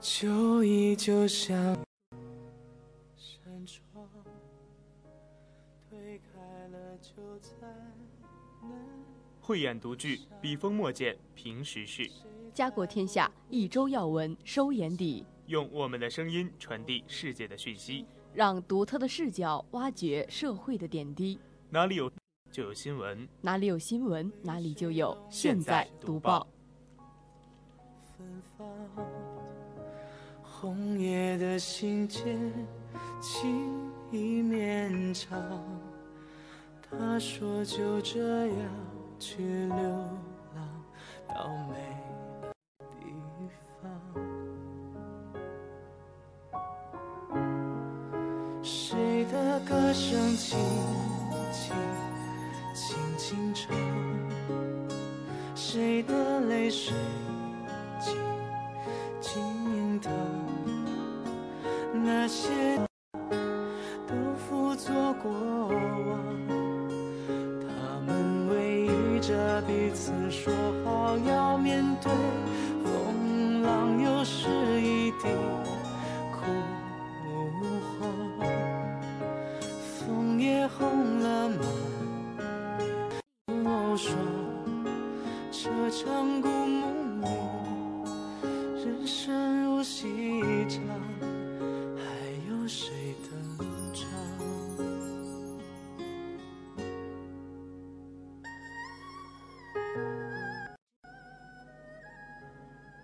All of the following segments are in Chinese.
就依旧像扇窗，推开了就再难。慧眼独具，笔锋墨见评时事，家国天下，一周要闻收眼底，用我们的声音传递世界的讯息。让独特的视角挖掘社会的点滴。哪里有就有新闻，哪里有新闻，哪里就有现在读报。夜的信笺，情意绵长。他说就这样去流浪到美地方。谁的歌声轻轻轻轻唱？谁的泪水那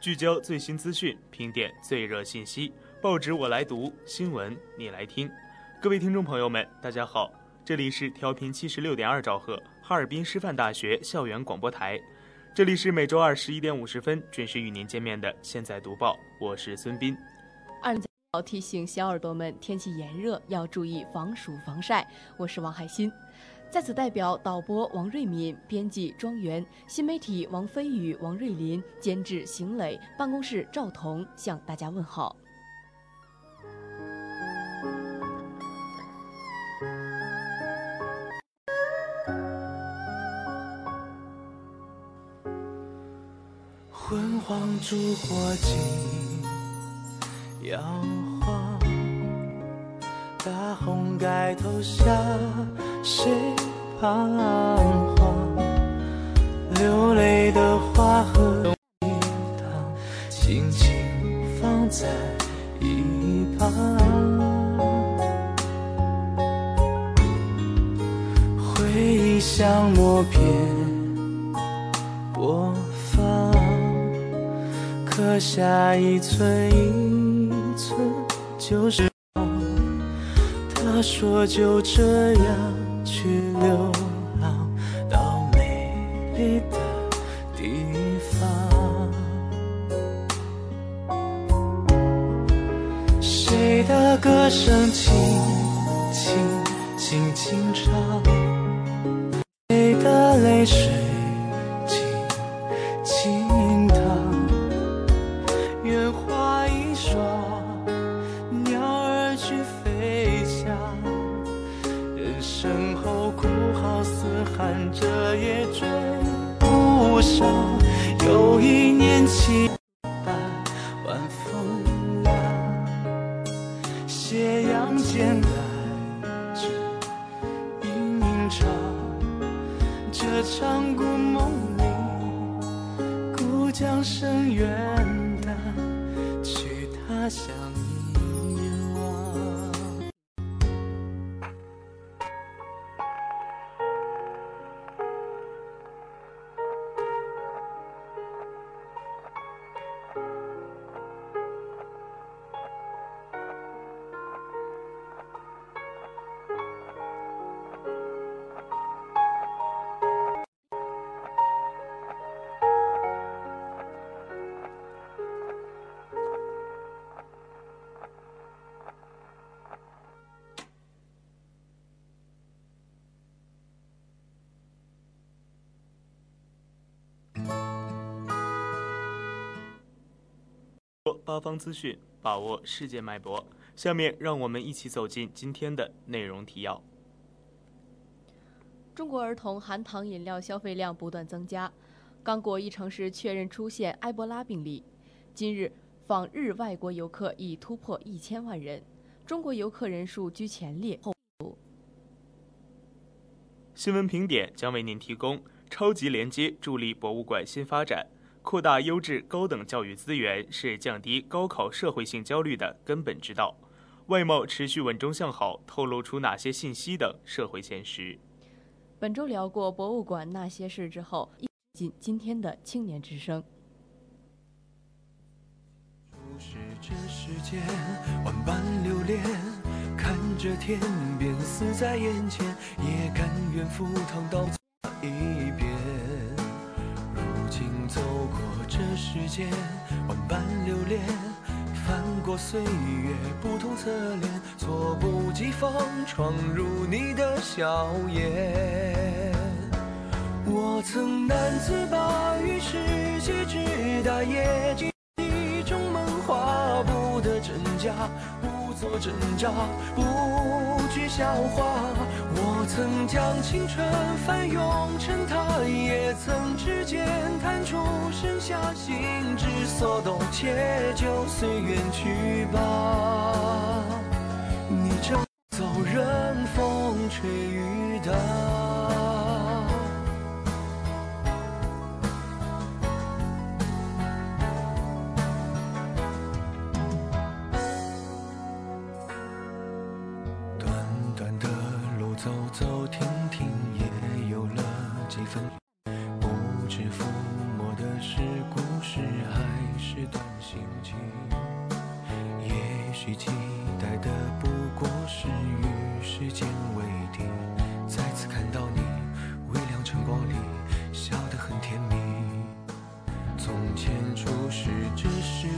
聚焦最新资讯，评点最热信息。报纸我来读，新闻你来听。各位听众朋友们，大家好，这里是调频七十六点二兆赫，哈尔滨师范大学校园广播台。这里是每周二十一点五十分准时与您见面的《现在读报》，我是孙斌。二要提醒小耳朵们，天气炎热要注意防暑防晒。我是王海鑫，在此代表导播王瑞敏、编辑庄园、新媒体王飞宇、王瑞林、监制邢磊、办公室赵彤向大家问好。昏黄烛火尽摇，大红盖头下谁彷徨？流泪的花和一汤，轻轻放在一旁。回忆像默片播放。刻下一寸一寸就是。说就这样去流浪到美丽的地方。谁的歌声轻轻轻轻唱？八方资讯，把握世界脉搏。下面让我们一起走进今天的内容提要。中国儿童含糖饮料消费量不断增加，刚果一城市确认出现埃博拉病例。今日访日外国游客已突破一千万人，中国游客人数居前列。后新闻评点将为您提供超级连接，助力博物馆新发展。扩大优质高等教育资源是降低高考社会性焦虑的根本之道。外贸持续稳中向好，透露出哪些信息等社会现实？本周聊过博物馆那些事之后，进今天的青年之声。是这世间万般留恋，看着天边死在眼前，也甘愿赴汤蹈火一遍。过这世间万般留恋，翻过岁月不同侧脸，措不及防闯入你的笑颜。我曾难自拔于世界之大，也记忆中梦话不得真假。做挣扎，不惧笑话。我曾将青春翻涌成她，也曾指尖弹出盛夏心之所动，且就随缘去吧。你正走，任风吹雨打。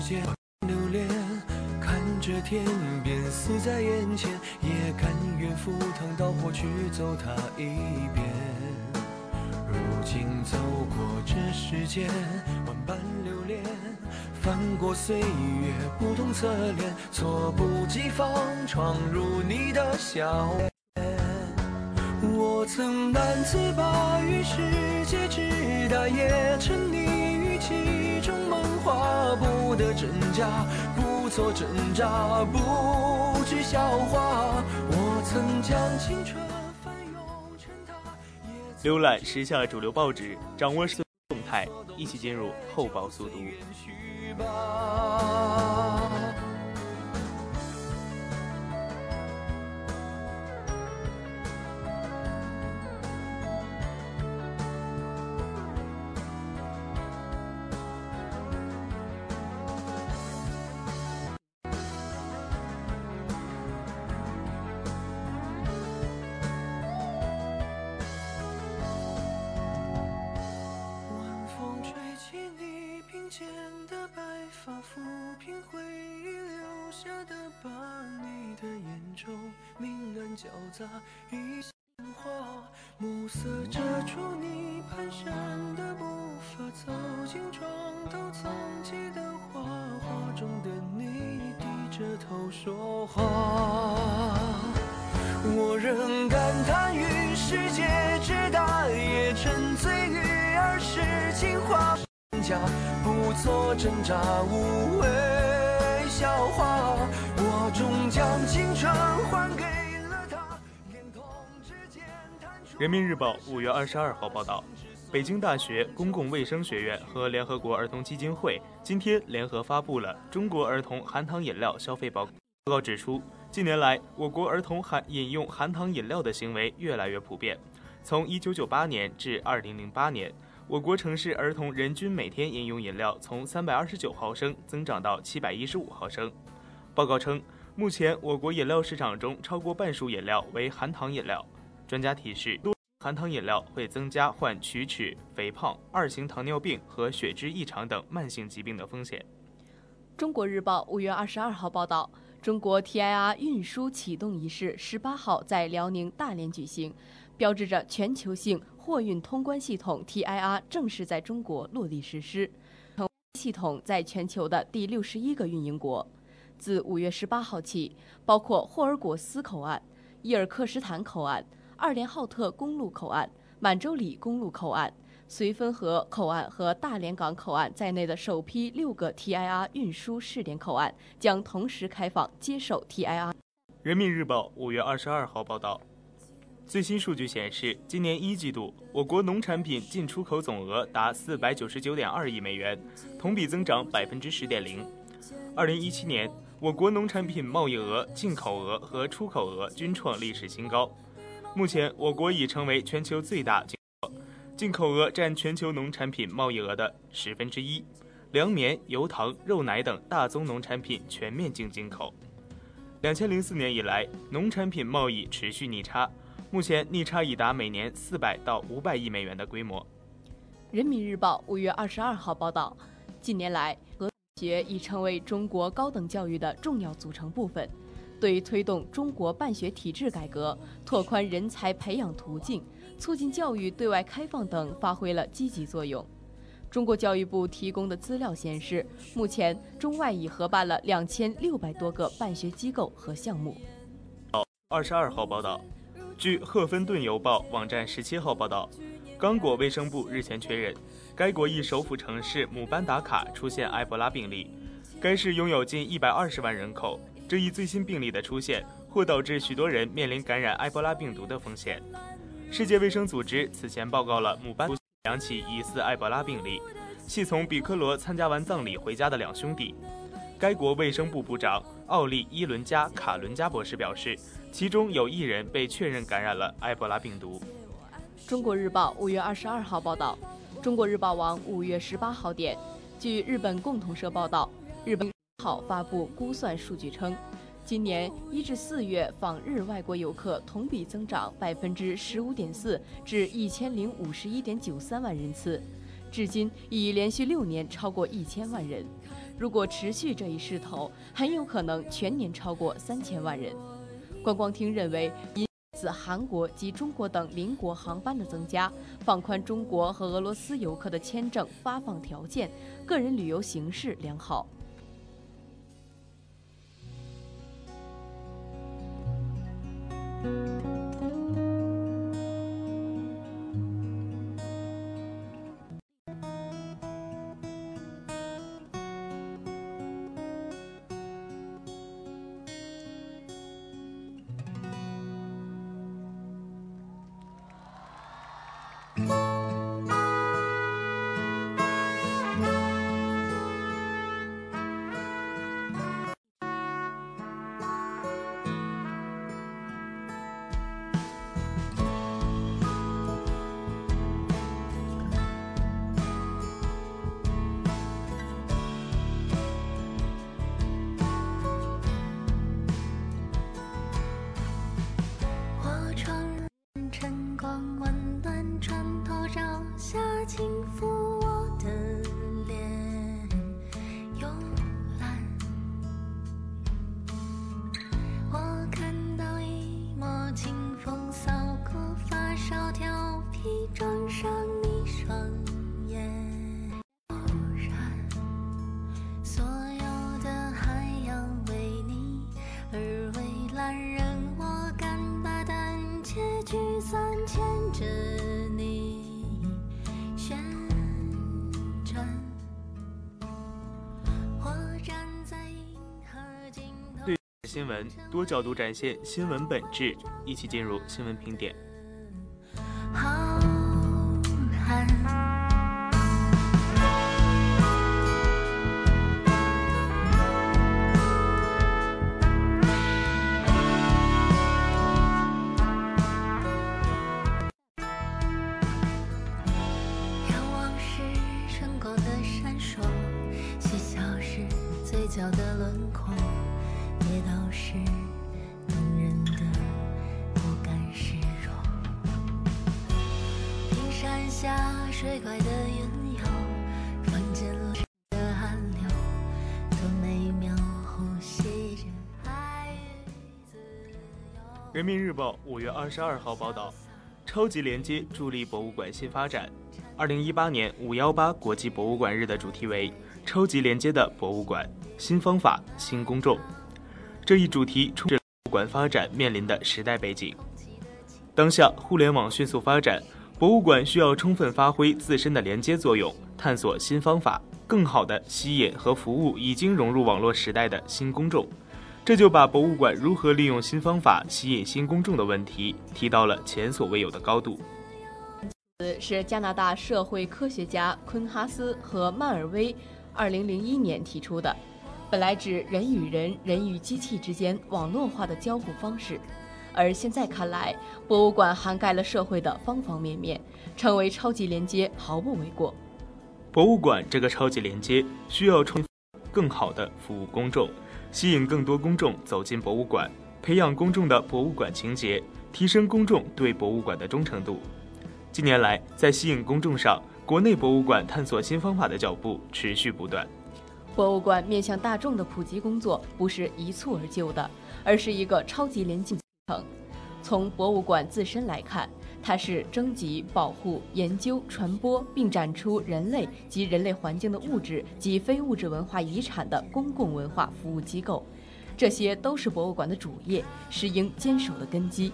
间留恋，看着天边死在眼前，也甘愿赴汤蹈火去走它一遍。如今走过这世间万般流连，翻过岁月不同侧脸，猝不及防闯入你的笑颜。我曾难自拔于世界之大，也沉溺于其不得真假，不做挣扎，不惧笑话。我曾将青春翻涌成她，也浏览时下主流报纸，掌握时动态，一起进入厚报速读。杂，一线花，暮色遮住你蹒跚的步伐，走进床头藏起的画，画中的你低着头说话。我仍感叹于世界之大，也沉醉于儿时情话。家不做挣扎，无谓笑话。我终将青春还给人民日报五月二十二号报道，北京大学公共卫生学院和联合国儿童基金会今天联合发布了《中国儿童含糖饮料消费报告》。报告指出，近年来，我国儿童含饮用含糖饮料的行为越来越普遍。从1998年至2008年，我国城市儿童人均每天饮用饮料从329毫升增长到715毫升。报告称，目前我国饮料市场中超过半数饮料为含糖饮料。专家提示，含糖饮料会增加患龋齿、肥胖、二型糖尿病和血脂异常等慢性疾病的风险。中国日报五月二十二号报道，中国 TIR 运输启动仪式十八号在辽宁大连举行，标志着全球性货运通关系统 TIR 正式在中国落地实施，成系统在全球的第六十一个运营国。自五月十八号起，包括霍尔果斯口岸、伊尔克什坦口岸、二连浩特公路口岸、满洲里公路口岸。绥芬河口岸和大连港口岸在内的首批六个 TIR 运输试点口岸将同时开放接受 TIR。人民日报五月二十二号报道，最新数据显示，今年一季度我国农产品进出口总额达四百九十九点二亿美元，同比增长百分之十点零。二零一七年，我国农产品贸易额、进口额和出口额均创历史新高。目前，我国已成为全球最大进口，进口额占全球农产品贸易额的十分之一。粮棉、油糖、肉奶等大宗农产品全面净进口。两千零四年以来，农产品贸易持续逆差，目前逆差已达每年四百到五百亿美元的规模。人民日报五月二十二号报道，近年来，俄学已成为中国高等教育的重要组成部分，对于推动中国办学体制改革、拓宽人才培养途径、促进教育对外开放等发挥了积极作用。中国教育部提供的资料显示，目前中外已合办了两千六百多个办学机构和项目。二十二号报道，据《赫芬顿邮报》网站十七号报道，刚果卫生部日前确认，该国一首府城市姆班达卡出现埃博拉病例。该市拥有近一百二十万人口，这一最新病例的出现或导致许多人面临感染埃博拉病毒的风险。世界卫生组织此前报告了姆班两起疑似埃博拉病例，系从比科罗参加完葬礼回家的两兄弟。该国卫生部部长奥利伊伦加卡伦加博士表示，其中有一人被确认感染了埃博拉病毒。中国日报五月二十二号报道，中国日报网五月十八号电，据日本共同社报道，日本号发布估算数据称，今年一至四月访日外国游客同比增长百分之十五点四，至一千零五十一点九三万人次，至今已连续六年超过一千万人。如果持续这一势头，很有可能全年超过三千万人。观光厅认为，因此韩国及中国等邻国航班的增加，放宽中国和俄罗斯游客的签证发放条件，个人旅游形势良好。新闻多角度展现新闻本质，一起进入新闻评点。下水怪的原有见了的汗流每一秒呼吸着爱人民日报五月二十二号报道，超级连接助力博物馆新发展。二零一八年五幺八国际博物馆日的主题为“超级连接的博物馆：新方法、新公众”。这一主题充博物馆发展面临的时代背景。当下互联网迅速发展，博物馆需要充分发挥自身的连接作用，探索新方法，更好地吸引和服务已经融入网络时代的新公众。这就把博物馆如何利用新方法吸引新公众的问题提到了前所未有的高度。是加拿大社会科学家昆哈斯和曼尔威2001年提出的，本来指人与人、人与机器之间网络化的交互方式，而现在看来，博物馆涵盖了社会的方方面面，成为超级连接毫不为过。博物馆这个超级连接需要充更好的服务公众。吸引更多公众走进博物馆，培养公众的博物馆情节，提升公众对博物馆的忠诚度。近年来，在吸引公众上，国内博物馆探索新方法的脚步持续不断。博物馆面向大众的普及工作不是一蹴而就的，而是一个超级连进从博物馆自身来看。它是征集、保护、研究、传播并展出人类及人类环境的物质及非物质文化遗产的公共文化服务机构，这些都是博物馆的主业，是应坚守的根基。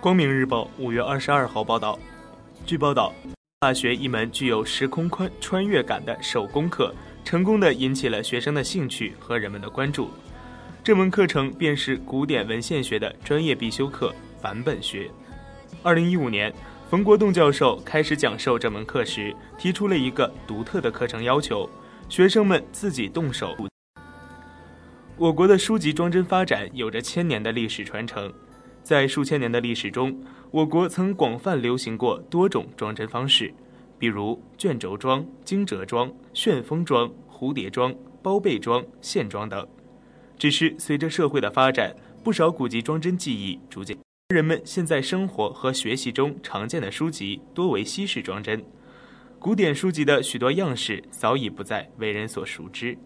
光明日报五月二十二号报道，据报道，大学一门具有时空宽穿越感的手工课，成功的引起了学生的兴趣和人们的关注。这门课程便是古典文献学的专业必修课——版本学。二零一五年，冯国栋教授开始讲授这门课时，提出了一个独特的课程要求：学生们自己动手。我国的书籍装帧发展有着千年的历史传承，在数千年的历史中，我国曾广泛流行过多种装帧方式，比如卷轴装、惊蛰装、旋风装、蝴蝶装、包被装、线装等。只是随着社会的发展，不少古籍装帧技艺逐渐。人们现在生活和学习中常见的书籍多为西式装帧，古典书籍的许多样式早已不再为人所熟知。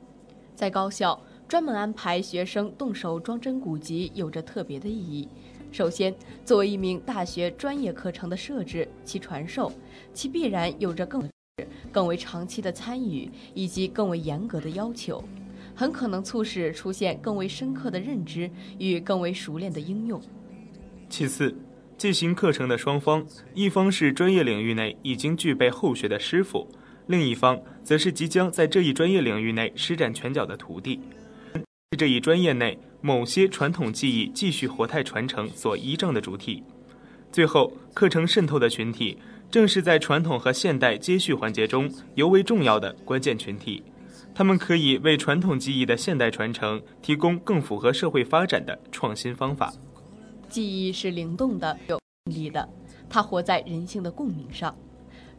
在高校专门安排学生动手装帧古籍，有着特别的意义。首先，作为一名大学专业课程的设置，其传授，其必然有着更更为长期的参与以及更为严格的要求，很可能促使出现更为深刻的认知与更为熟练的应用。其次，进行课程的双方，一方是专业领域内已经具备后学的师傅，另一方则是即将在这一专业领域内施展拳脚的徒弟。这一专业内某些传统技艺继续活态传承所依仗的主体。最后，课程渗透的群体，正是在传统和现代接续环节中尤为重要的关键群体。他们可以为传统技艺的现代传承提供更符合社会发展的创新方法。技艺是灵动的、有力的，它活在人性的共鸣上。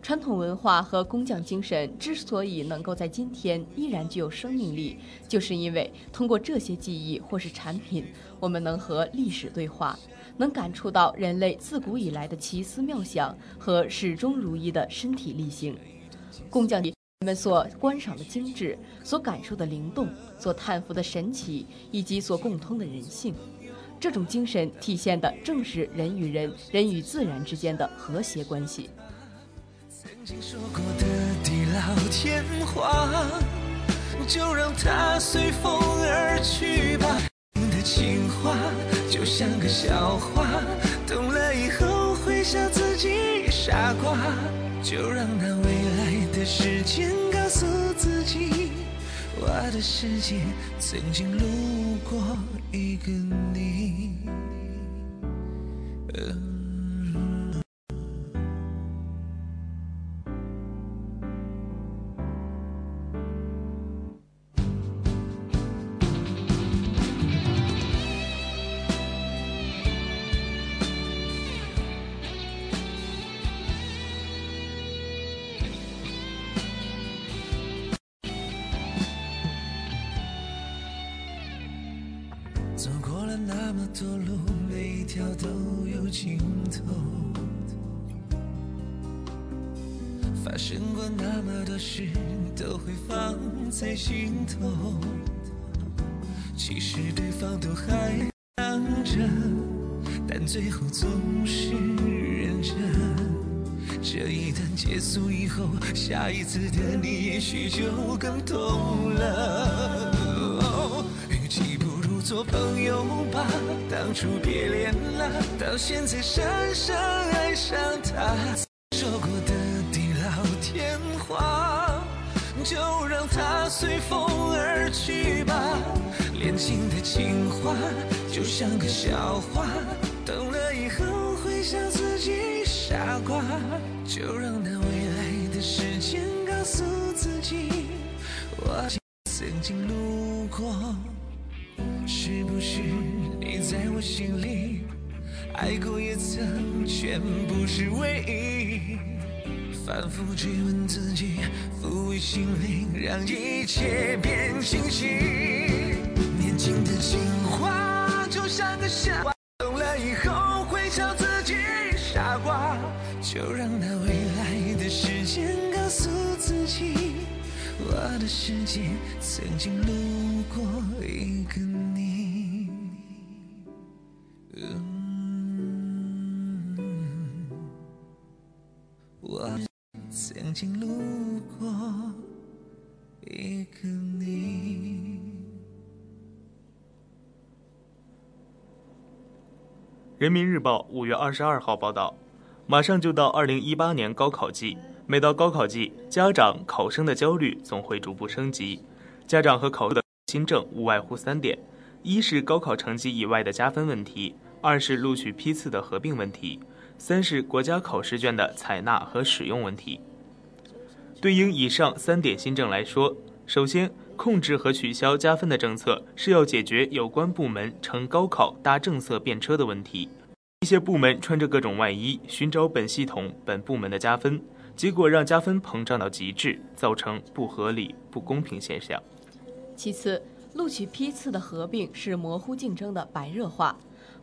传统文化和工匠精神之所以能够在今天依然具有生命力，就是因为通过这些技艺或是产品，我们能和历史对话，能感触到人类自古以来的奇思妙想和始终如一的身体力行。工匠人们所观赏的精致，所感受的灵动，所叹服的神奇，以及所共通的人性，这种精神体现的正是人与人、人与自然之间的和谐关系。曾经说过的地老天荒，就让它随风而去吧。你的情话就像个笑话，懂了以后会笑自己傻瓜。就让那未来时间告诉自己，我的世界曾经路过一个你。发生过那么多事，都会放在心头。其实对方都还想着，但最后总是认真。这一段结束以后，下一次的你也许就更懂了。与其不如做朋友吧，当初别恋了，到现在深深爱上他。就让它随风而去吧。恋情的情话就像个笑话，懂了以后会笑自己傻瓜。就让那未来的时间告诉自己，我曾经路过。是不是你在我心里爱过也曾全部是唯一？反复追问自己，抚慰心灵，让一切变清晰。年轻的情话就像个笑话，懂了以后会笑自己傻瓜。就让那未来的时间告诉自己，我的世界曾经路过一个你。曾经路过一个你。人民日报五月二十二号报道，马上就到二零一八年高考季，每到高考季，家长、考生的焦虑总会逐步升级。家长和考生的新政无外乎三点：一是高考成绩以外的加分问题；二是录取批次的合并问题；三是国家考试卷的采纳和使用问题。对应以上三点新政来说，首先，控制和取消加分的政策是要解决有关部门乘高考搭政策便车的问题。一些部门穿着各种外衣，寻找本系统、本部门的加分，结果让加分膨胀到极致，造成不合理、不公平现象。其次，录取批次的合并是模糊竞争的白热化，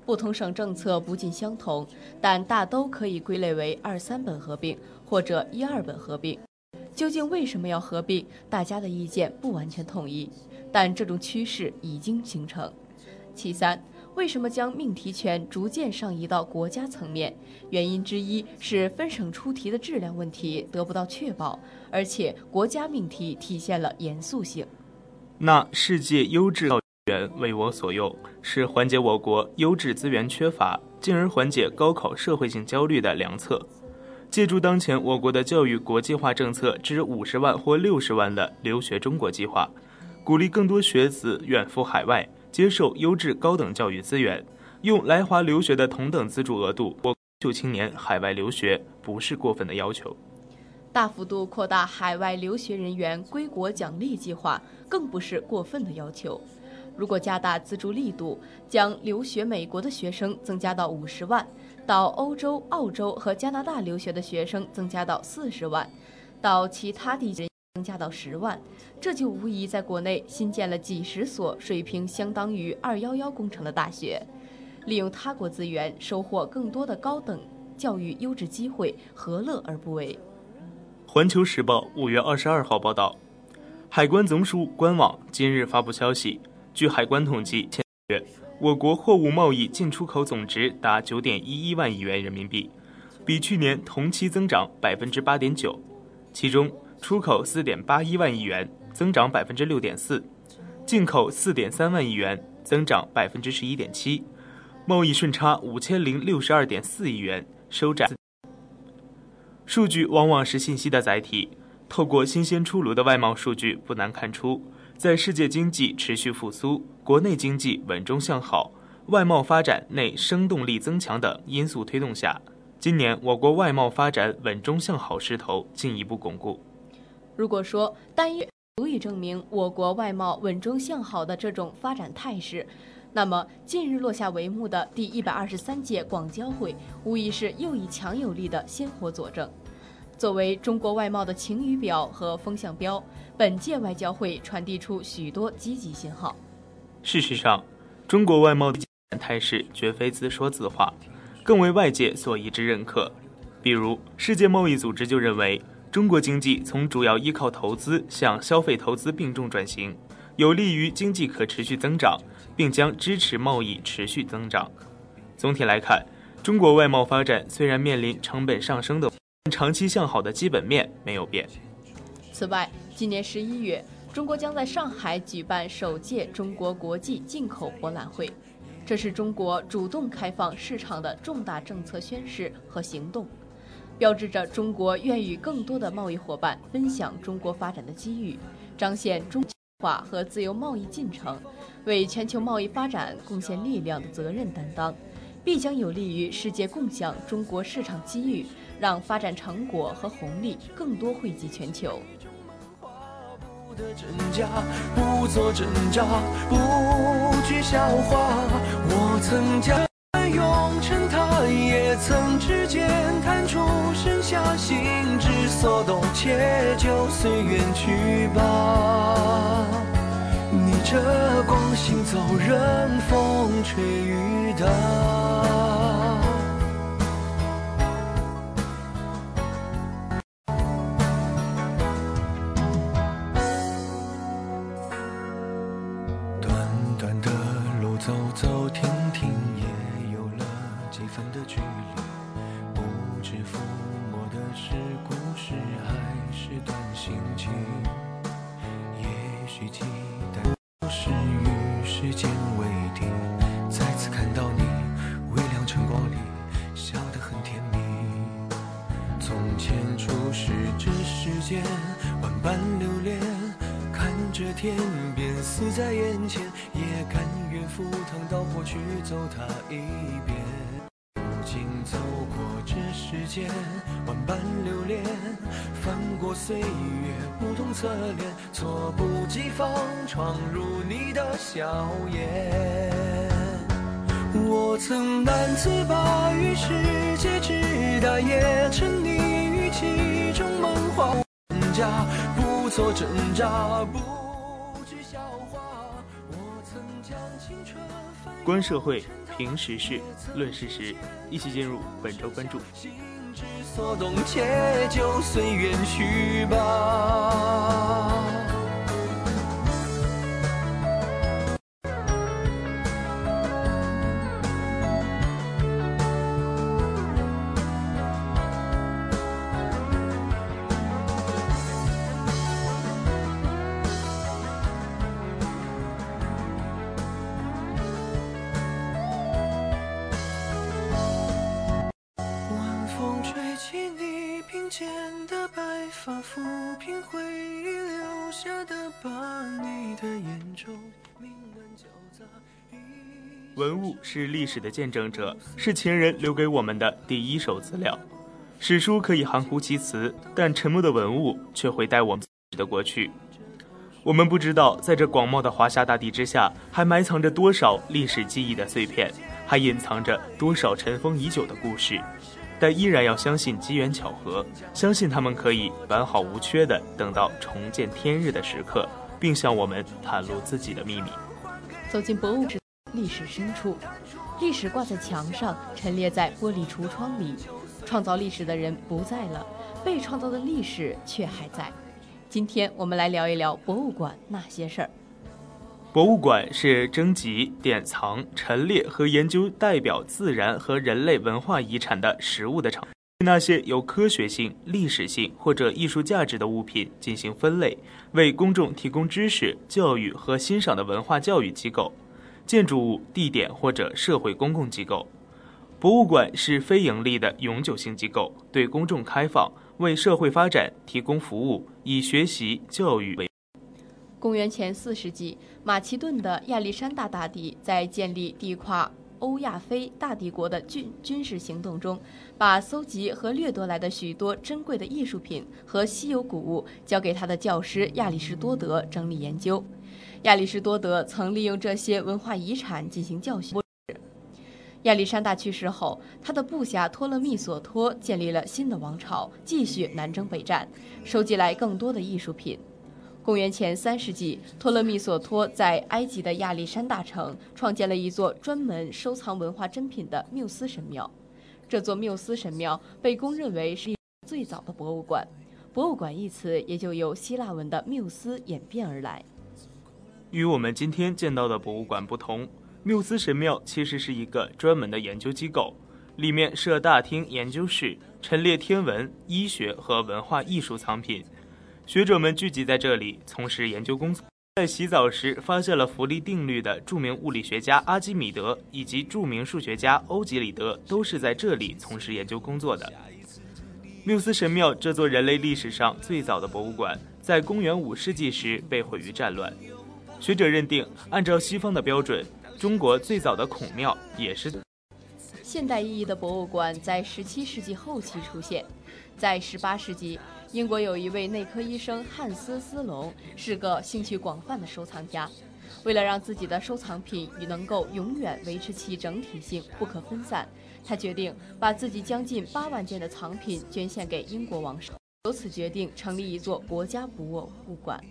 不同省政策不尽相同，但大都可以归类为二三本合并或者一二本合并。究竟为什么要合并？大家的意见不完全统一，但这种趋势已经形成。其三，为什么将命题权逐渐上移到国家层面？原因之一是分省出题的质量问题得不到确保，而且国家命题体现了严肃性。那世界优质教育源为我所用，是缓解我国优质资源缺乏，进而缓解高考社会性焦虑的良策。借助当前我国的教育国际化政策之五十万或六十万的留学中国计划，鼓励更多学子远赴海外，接受优质高等教育资源，用来华留学的同等资助额度，我就青年海外留学不是过分的要求。大幅度扩大海外留学人员归国奖励计划，更不是过分的要求。如果加大资助力度，将留学美国的学生增加到五十万。到欧洲、澳洲和加拿大留学的学生增加到四十万，到其他地区增加到十万，这就无疑在国内新建了几十所水平相当于“二幺幺”工程的大学。利用他国资源，收获更多的高等教育优质机会，何乐而不为？环球时报五月二十二号报道，海关总署官网今日发布消息，据海关统计，前月。我国货物贸易进出口总值达九点一一万亿元人民币，比去年同期增长百分之八点九。其中，出口四点八一万亿元，增长百分之六点四；进口四点三万亿元，增长百分之十一点七。贸易顺差五千零六十二点四亿元，收窄。数据往往是信息的载体，透过新鲜出炉的外贸数据，不难看出。在世界经济持续复苏、国内经济稳中向好、外贸发展内生动力增强等因素推动下，今年我国外贸发展稳中向好势头进一步巩固。如果说单一足以证明我国外贸稳中向好的这种发展态势，那么近日落下帷幕的第一百二十三届广交会，无疑是又一强有力的鲜活佐证。作为中国外贸的晴雨表和风向标，本届外交会传递出许多积极信号。事实上，中国外贸的态势绝非自说自话，更为外界所一致认可。比如，世界贸易组织就认为，中国经济从主要依靠投资向消费投资并重转型，有利于经济可持续增长，并将支持贸易持续增长。总体来看，中国外贸发展虽然面临成本上升的。长期向好的基本面没有变。此外，今年十一月，中国将在上海举办首届中国国际进口博览会，这是中国主动开放市场的重大政策宣示和行动，标志着中国愿与更多的贸易伙伴分享中国发展的机遇，彰显中化和自由贸易进程为全球贸易发展贡献力量的责任担当，必将有利于世界共享中国市场机遇。让发展成果和红利更多惠及全球。的真假不做挣扎，不惧笑话。我曾将用成他，也曾指尖弹出盛夏心之所动，且就随缘去吧。逆着光行走，任风吹雨打。去走它一遍。如今走过这世间，万般流连，翻过岁月不同侧脸，措不及防闯入你的笑颜。我曾难自拔于世界之大，也沉溺于其中梦话家，不做挣扎。不惧笑话。我曾将青春。观社会，评时事，论事实，一起进入本周关注。心之所动，且就随缘去吧。是历史的见证者，是前人留给我们的第一手资料。史书可以含糊其辞，但沉默的文物却会带我们的过去。我们不知道，在这广袤的华夏大地之下，还埋藏着多少历史记忆的碎片，还隐藏着多少尘封已久的故事。但依然要相信机缘巧合，相信他们可以完好无缺地等到重见天日的时刻，并向我们袒露自己的秘密。走进博物馆历史深处，历史挂在墙上，陈列在玻璃橱窗里。创造历史的人不在了，被创造的历史却还在。今天我们来聊一聊博物馆那些事儿。博物馆是征集、典藏、陈列和研究代表自然和人类文化遗产的实物的场。对那些有科学性、历史性或者艺术价值的物品进行分类，为公众提供知识、教育和欣赏的文化教育机构。建筑物、地点或者社会公共机构。博物馆是非盈利的永久性机构，对公众开放，为社会发展提供服务，以学习教育为。公元前四世纪，马其顿的亚历山大大帝在建立地跨欧亚非大帝国的军军事行动中，把搜集和掠夺来的许多珍贵的艺术品和稀有古物交给他的教师亚里士多德整理研究。亚里士多德曾利用这些文化遗产进行教学。亚历山大去世后，他的部下托勒密索托建立了新的王朝，继续南征北战，收集来更多的艺术品。公元前三世纪，托勒密索托在埃及的亚历山大城创建了一座专门收藏文化珍品的缪斯神庙。这座缪斯神庙被公认为是最早的博物馆。博物馆一词也就由希腊文的缪斯演变而来。与我们今天见到的博物馆不同，缪斯神庙其实是一个专门的研究机构，里面设大厅、研究室，陈列天文、医学和文化艺术藏品。学者们聚集在这里从事研究工作。在洗澡时发现了浮力定律的著名物理学家阿基米德以及著名数学家欧几里得都是在这里从事研究工作的。缪斯神庙这座人类历史上最早的博物馆，在公元五世纪时被毁于战乱。学者认定，按照西方的标准，中国最早的孔庙也是。现代意义的博物馆在17世纪后期出现，在18世纪。英国有一位内科医生汉斯·斯隆，是个兴趣广泛的收藏家。为了让自己的收藏品与能够永远维持其整体性不可分散，他决定把自己将近八万件的藏品捐献给英国王室，由此决定成立一座国家博物馆。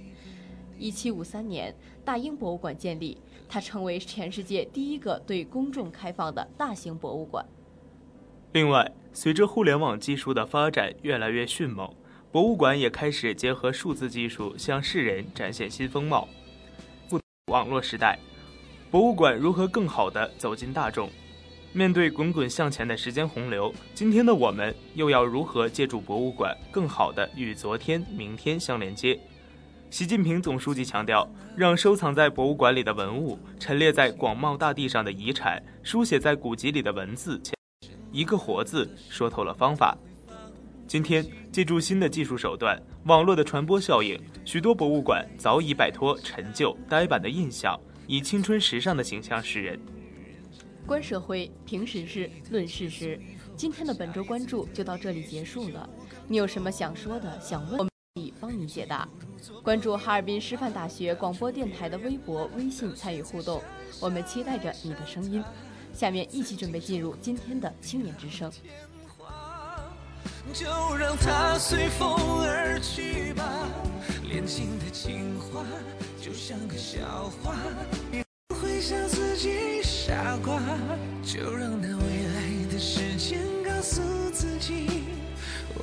一七五三年，大英博物馆建立，它成为全世界第一个对公众开放的大型博物馆。另外，随着互联网技术的发展越来越迅猛。博物馆也开始结合数字技术，向世人展现新风貌。网络时代，博物馆如何更好地走进大众？面对滚滚向前的时间洪流，今天的我们又要如何借助博物馆，更好地与昨天、明天相连接？习近平总书记强调，让收藏在博物馆里的文物、陈列在广袤大地上的遗产、书写在古籍里的文字，一个“活”字，说透了方法。今天，借助新的技术手段，网络的传播效应，许多博物馆早已摆脱陈旧呆板的印象，以青春时尚的形象示人。观社会，评时事，论事实。今天的本周关注就到这里结束了。你有什么想说的、想问，可以帮您解答。关注哈尔滨师范大学广播电台的微博、微信参与互动，我们期待着你的声音。下面一起准备进入今天的青年之声。就让它随风而去吧，恋情的情话就像个笑话，你会想自己。傻瓜，就让那未来的时间告诉自己，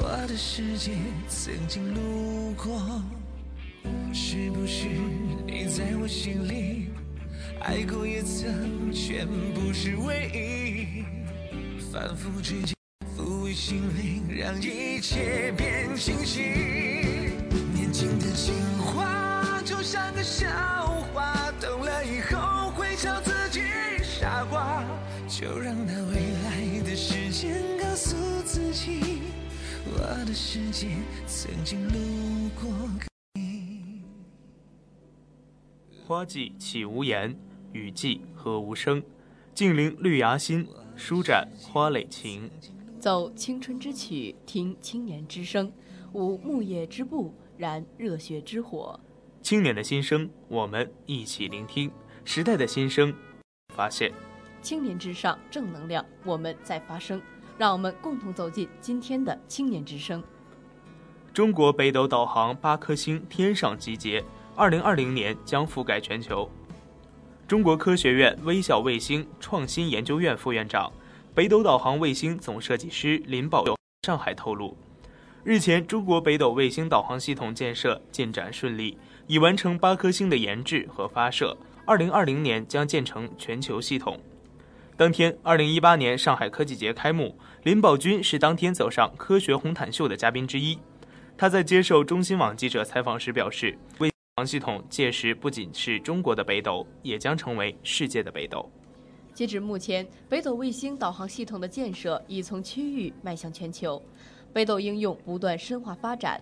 我的世界曾经路过。是不是你在我心里爱过也曾全部是唯一？反复之间，抚慰心灵，让一切变清晰。年轻的情话就像个笑话，懂了以后会笑自己傻瓜。就让那未来的时间告诉自己，我的世界曾经路过你。花季起无言，雨季何无声。静聆绿芽心，舒展花蕾情。奏青春之曲，听青年之声。舞木叶之步，燃热血之火。青年的心声，我们一起聆听；时代的心声，发现。青年之上，正能量，我们在发声。让我们共同走进今天的青年之声。中国北斗导航八颗星天上集结。二零二零年将覆盖全球。中国科学院微小卫星创新研究院副院长、北斗导航卫星总设计师林宝上海透露，日前中国北斗卫星导航系统建设进展顺利，已完成八颗星的研制和发射。二零二零年将建成全球系统。当天，二零一八年上海科技节开幕，林宝军是当天走上科学红毯秀的嘉宾之一。他在接受中新网记者采访时表示，为导航系统届时不仅是中国的北斗，也将成为世界的北斗。截至目前，北斗卫星导航系统的建设已从区域迈向全球，北斗应用不断深化发展。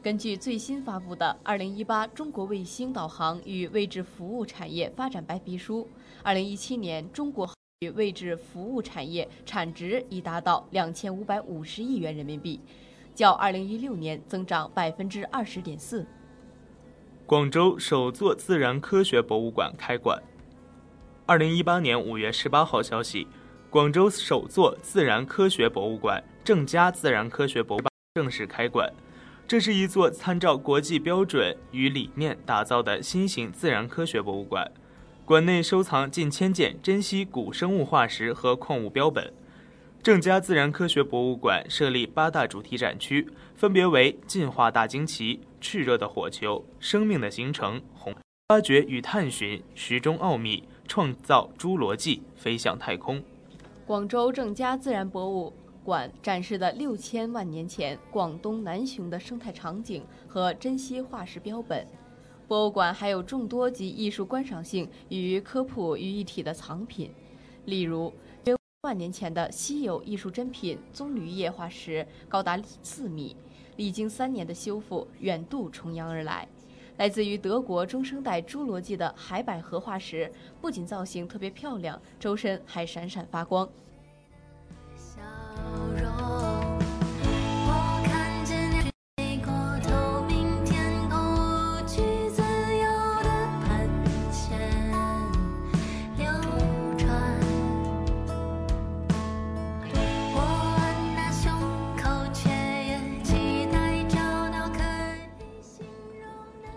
根据最新发布的《二零一八中国卫星导航与位置服务产业发展白皮书》，二零一七年中国与位置服务产业产值已达到两千五百五十亿元人民币，较二零一六年增长百分之二十点四。广州首座自然科学博物馆开馆。二零一八年五月十八号消息，广州首座自然科学博物馆——郑家自然科学博物馆正式开馆。这是一座参照国际标准与理念打造的新型自然科学博物馆，馆内收藏近千件珍稀古生物化石和矿物标本。郑家自然科学博物馆设立八大主题展区，分别为“进化大惊奇”。炽热的火球，生命的形成，红发掘与探寻时钟奥秘，创造侏罗纪，飞向太空。广州郑家自然博物馆展示的六千万年前广东南雄的生态场景和珍稀化石标本。博物馆还有众多集艺术观赏性与科普于一体的藏品，例如万年前的稀有艺术珍品棕榈叶化石，高达四米。历经三年的修复，远渡重洋而来。来自于德国中生代侏罗纪的海百合化石，不仅造型特别漂亮，周身还闪闪发光。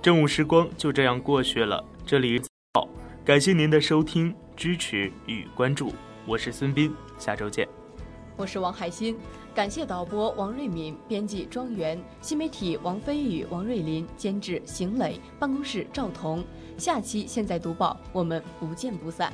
正午时光就这样过去了，这里好，感谢您的收听、支持与关注，我是孙斌，下周见。我是王海鑫，感谢导播王瑞敏，编辑庄园，新媒体王飞宇、王瑞林，监制邢磊，办公室赵彤。下期现在读报，我们不见不散。